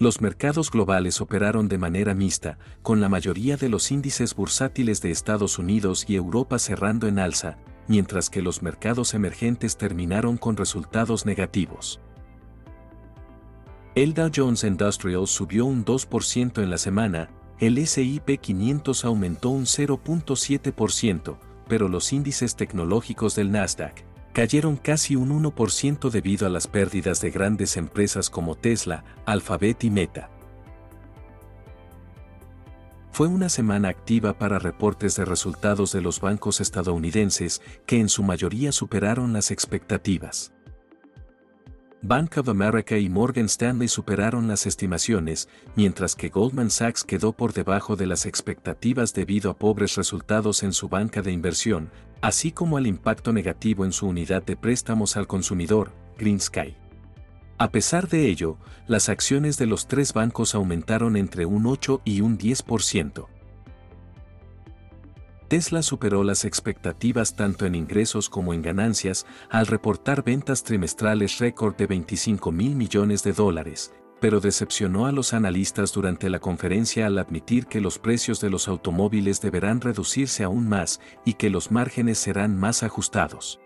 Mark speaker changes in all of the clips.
Speaker 1: Los mercados globales operaron de manera mixta, con la mayoría de los índices bursátiles de Estados Unidos y Europa cerrando en alza, mientras que los mercados emergentes terminaron con resultados negativos. El Dow Jones Industrial subió un 2% en la semana, el SIP 500 aumentó un 0.7%, pero los índices tecnológicos del Nasdaq, cayeron casi un 1% debido a las pérdidas de grandes empresas como Tesla, Alphabet y Meta. Fue una semana activa para reportes de resultados de los bancos estadounidenses que en su mayoría superaron las expectativas. Bank of America y Morgan Stanley superaron las estimaciones, mientras que Goldman Sachs quedó por debajo de las expectativas debido a pobres resultados en su banca de inversión, así como al impacto negativo en su unidad de préstamos al consumidor, Green Sky. A pesar de ello, las acciones de los tres bancos aumentaron entre un 8 y un 10%. Tesla superó las expectativas tanto en ingresos como en ganancias al reportar ventas trimestrales récord de 25 mil millones de dólares, pero decepcionó a los analistas durante la conferencia al admitir que los precios de los automóviles deberán reducirse aún más y que los márgenes serán más ajustados.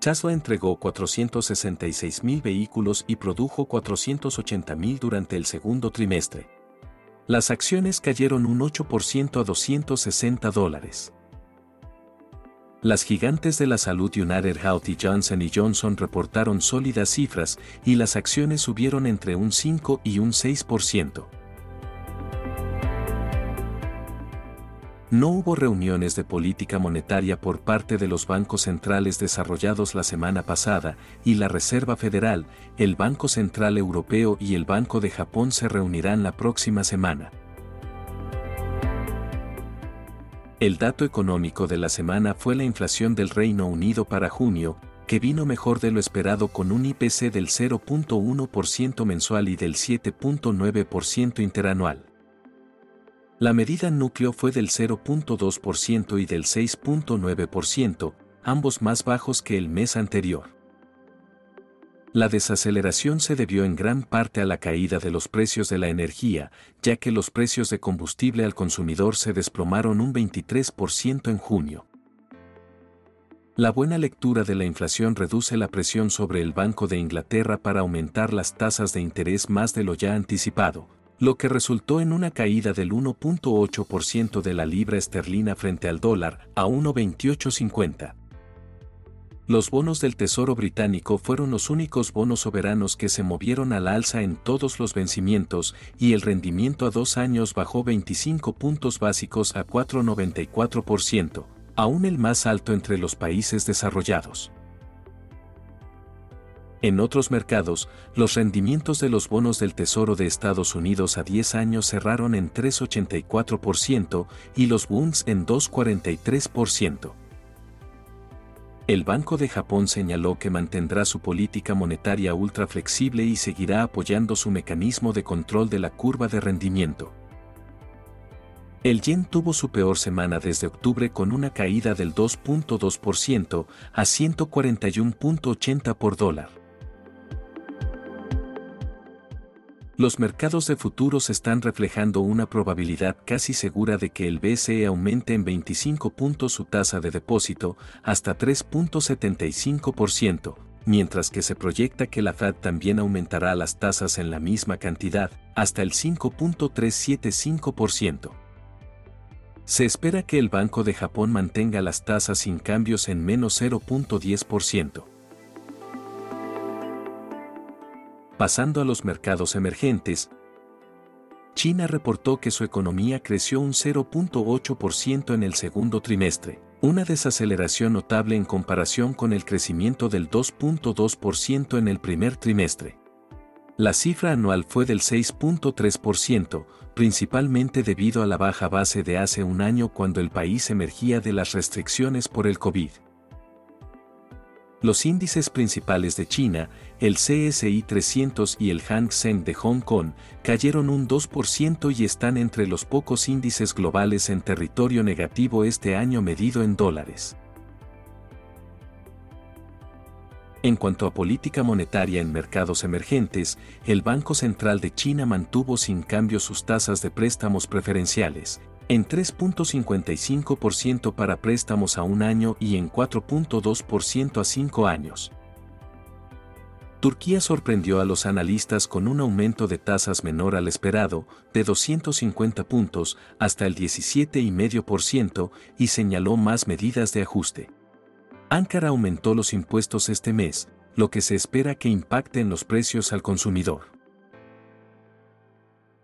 Speaker 1: Tesla entregó 466 mil vehículos y produjo 480 mil durante el segundo trimestre, las acciones cayeron un 8% a 260 dólares. Las gigantes de la salud United Health y Johnson Johnson reportaron sólidas cifras y las acciones subieron entre un 5 y un 6%. No hubo reuniones de política monetaria por parte de los bancos centrales desarrollados la semana pasada y la Reserva Federal, el Banco Central Europeo y el Banco de Japón se reunirán la próxima semana. El dato económico de la semana fue la inflación del Reino Unido para junio, que vino mejor de lo esperado con un IPC del 0.1% mensual y del 7.9% interanual. La medida núcleo fue del 0.2% y del 6.9%, ambos más bajos que el mes anterior. La desaceleración se debió en gran parte a la caída de los precios de la energía, ya que los precios de combustible al consumidor se desplomaron un 23% en junio. La buena lectura de la inflación reduce la presión sobre el Banco de Inglaterra para aumentar las tasas de interés más de lo ya anticipado, lo que resultó en una caída del 1.8% de la libra esterlina frente al dólar a 1.2850. Los bonos del Tesoro británico fueron los únicos bonos soberanos que se movieron al alza en todos los vencimientos y el rendimiento a dos años bajó 25 puntos básicos a 4,94%, aún el más alto entre los países desarrollados. En otros mercados, los rendimientos de los bonos del Tesoro de Estados Unidos a 10 años cerraron en 3,84% y los bonds en 2,43%. El Banco de Japón señaló que mantendrá su política monetaria ultra flexible y seguirá apoyando su mecanismo de control de la curva de rendimiento. El yen tuvo su peor semana desde octubre con una caída del 2.2% a 141.80 por dólar. Los mercados de futuros están reflejando una probabilidad casi segura de que el BCE aumente en 25 puntos su tasa de depósito hasta 3.75%, mientras que se proyecta que la Fed también aumentará las tasas en la misma cantidad, hasta el 5.375%. Se espera que el Banco de Japón mantenga las tasas sin cambios en menos 0.10%. Pasando a los mercados emergentes, China reportó que su economía creció un 0.8% en el segundo trimestre, una desaceleración notable en comparación con el crecimiento del 2.2% en el primer trimestre. La cifra anual fue del 6.3%, principalmente debido a la baja base de hace un año cuando el país emergía de las restricciones por el COVID. Los índices principales de China, el CSI 300 y el Hang Seng de Hong Kong, cayeron un 2% y están entre los pocos índices globales en territorio negativo este año medido en dólares. En cuanto a política monetaria en mercados emergentes, el Banco Central de China mantuvo sin cambio sus tasas de préstamos preferenciales, en 3.55% para préstamos a un año y en 4.2% a cinco años. Turquía sorprendió a los analistas con un aumento de tasas menor al esperado, de 250 puntos hasta el 17,5% y señaló más medidas de ajuste. Ankara aumentó los impuestos este mes, lo que se espera que impacte en los precios al consumidor.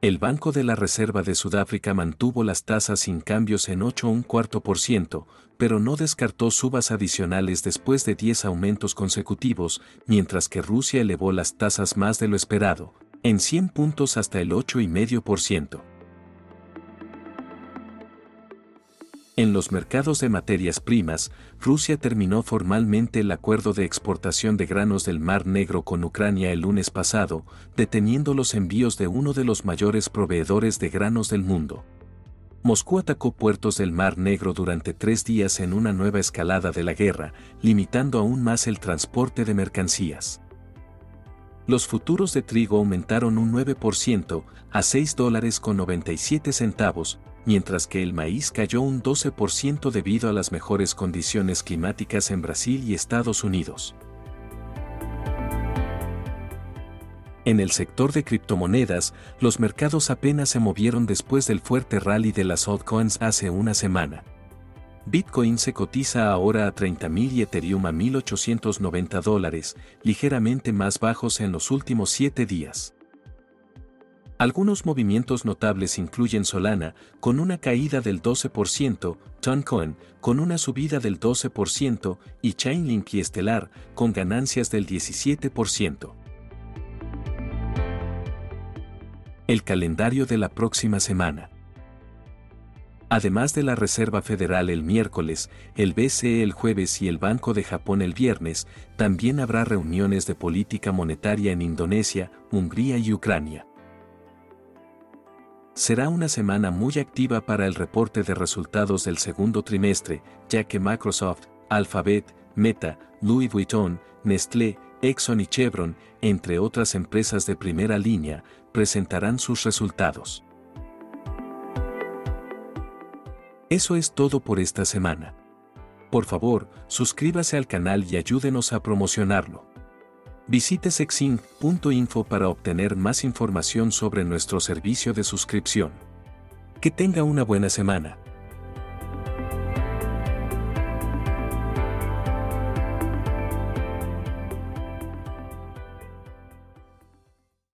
Speaker 1: El Banco de la Reserva de Sudáfrica mantuvo las tasas sin cambios en 8,1%, pero no descartó subas adicionales después de 10 aumentos consecutivos, mientras que Rusia elevó las tasas más de lo esperado, en 100 puntos hasta el 8,5%. En los mercados de materias primas, Rusia terminó formalmente el acuerdo de exportación de granos del Mar Negro con Ucrania el lunes pasado, deteniendo los envíos de uno de los mayores proveedores de granos del mundo. Moscú atacó puertos del Mar Negro durante tres días en una nueva escalada de la guerra, limitando aún más el transporte de mercancías. Los futuros de trigo aumentaron un 9% a 6 dólares con 97 centavos, mientras que el maíz cayó un 12% debido a las mejores condiciones climáticas en Brasil y Estados Unidos. En el sector de criptomonedas, los mercados apenas se movieron después del fuerte rally de las altcoins hace una semana. Bitcoin se cotiza ahora a 30.000 y Ethereum a 1.890 dólares, ligeramente más bajos en los últimos 7 días. Algunos movimientos notables incluyen Solana, con una caída del 12%, Toncoin, con una subida del 12%, y Chainlink y Estelar, con ganancias del 17%. El calendario de la próxima semana. Además de la Reserva Federal el miércoles, el BCE el jueves y el Banco de Japón el viernes, también habrá reuniones de política monetaria en Indonesia, Hungría y Ucrania. Será una semana muy activa para el reporte de resultados del segundo trimestre, ya que Microsoft, Alphabet, Meta, Louis Vuitton, Nestlé, Exxon y Chevron, entre otras empresas de primera línea, presentarán sus resultados. Eso es todo por esta semana. Por favor, suscríbase al canal y ayúdenos a promocionarlo. Visite sexin.info para obtener más información sobre nuestro servicio de suscripción. Que tenga una buena semana.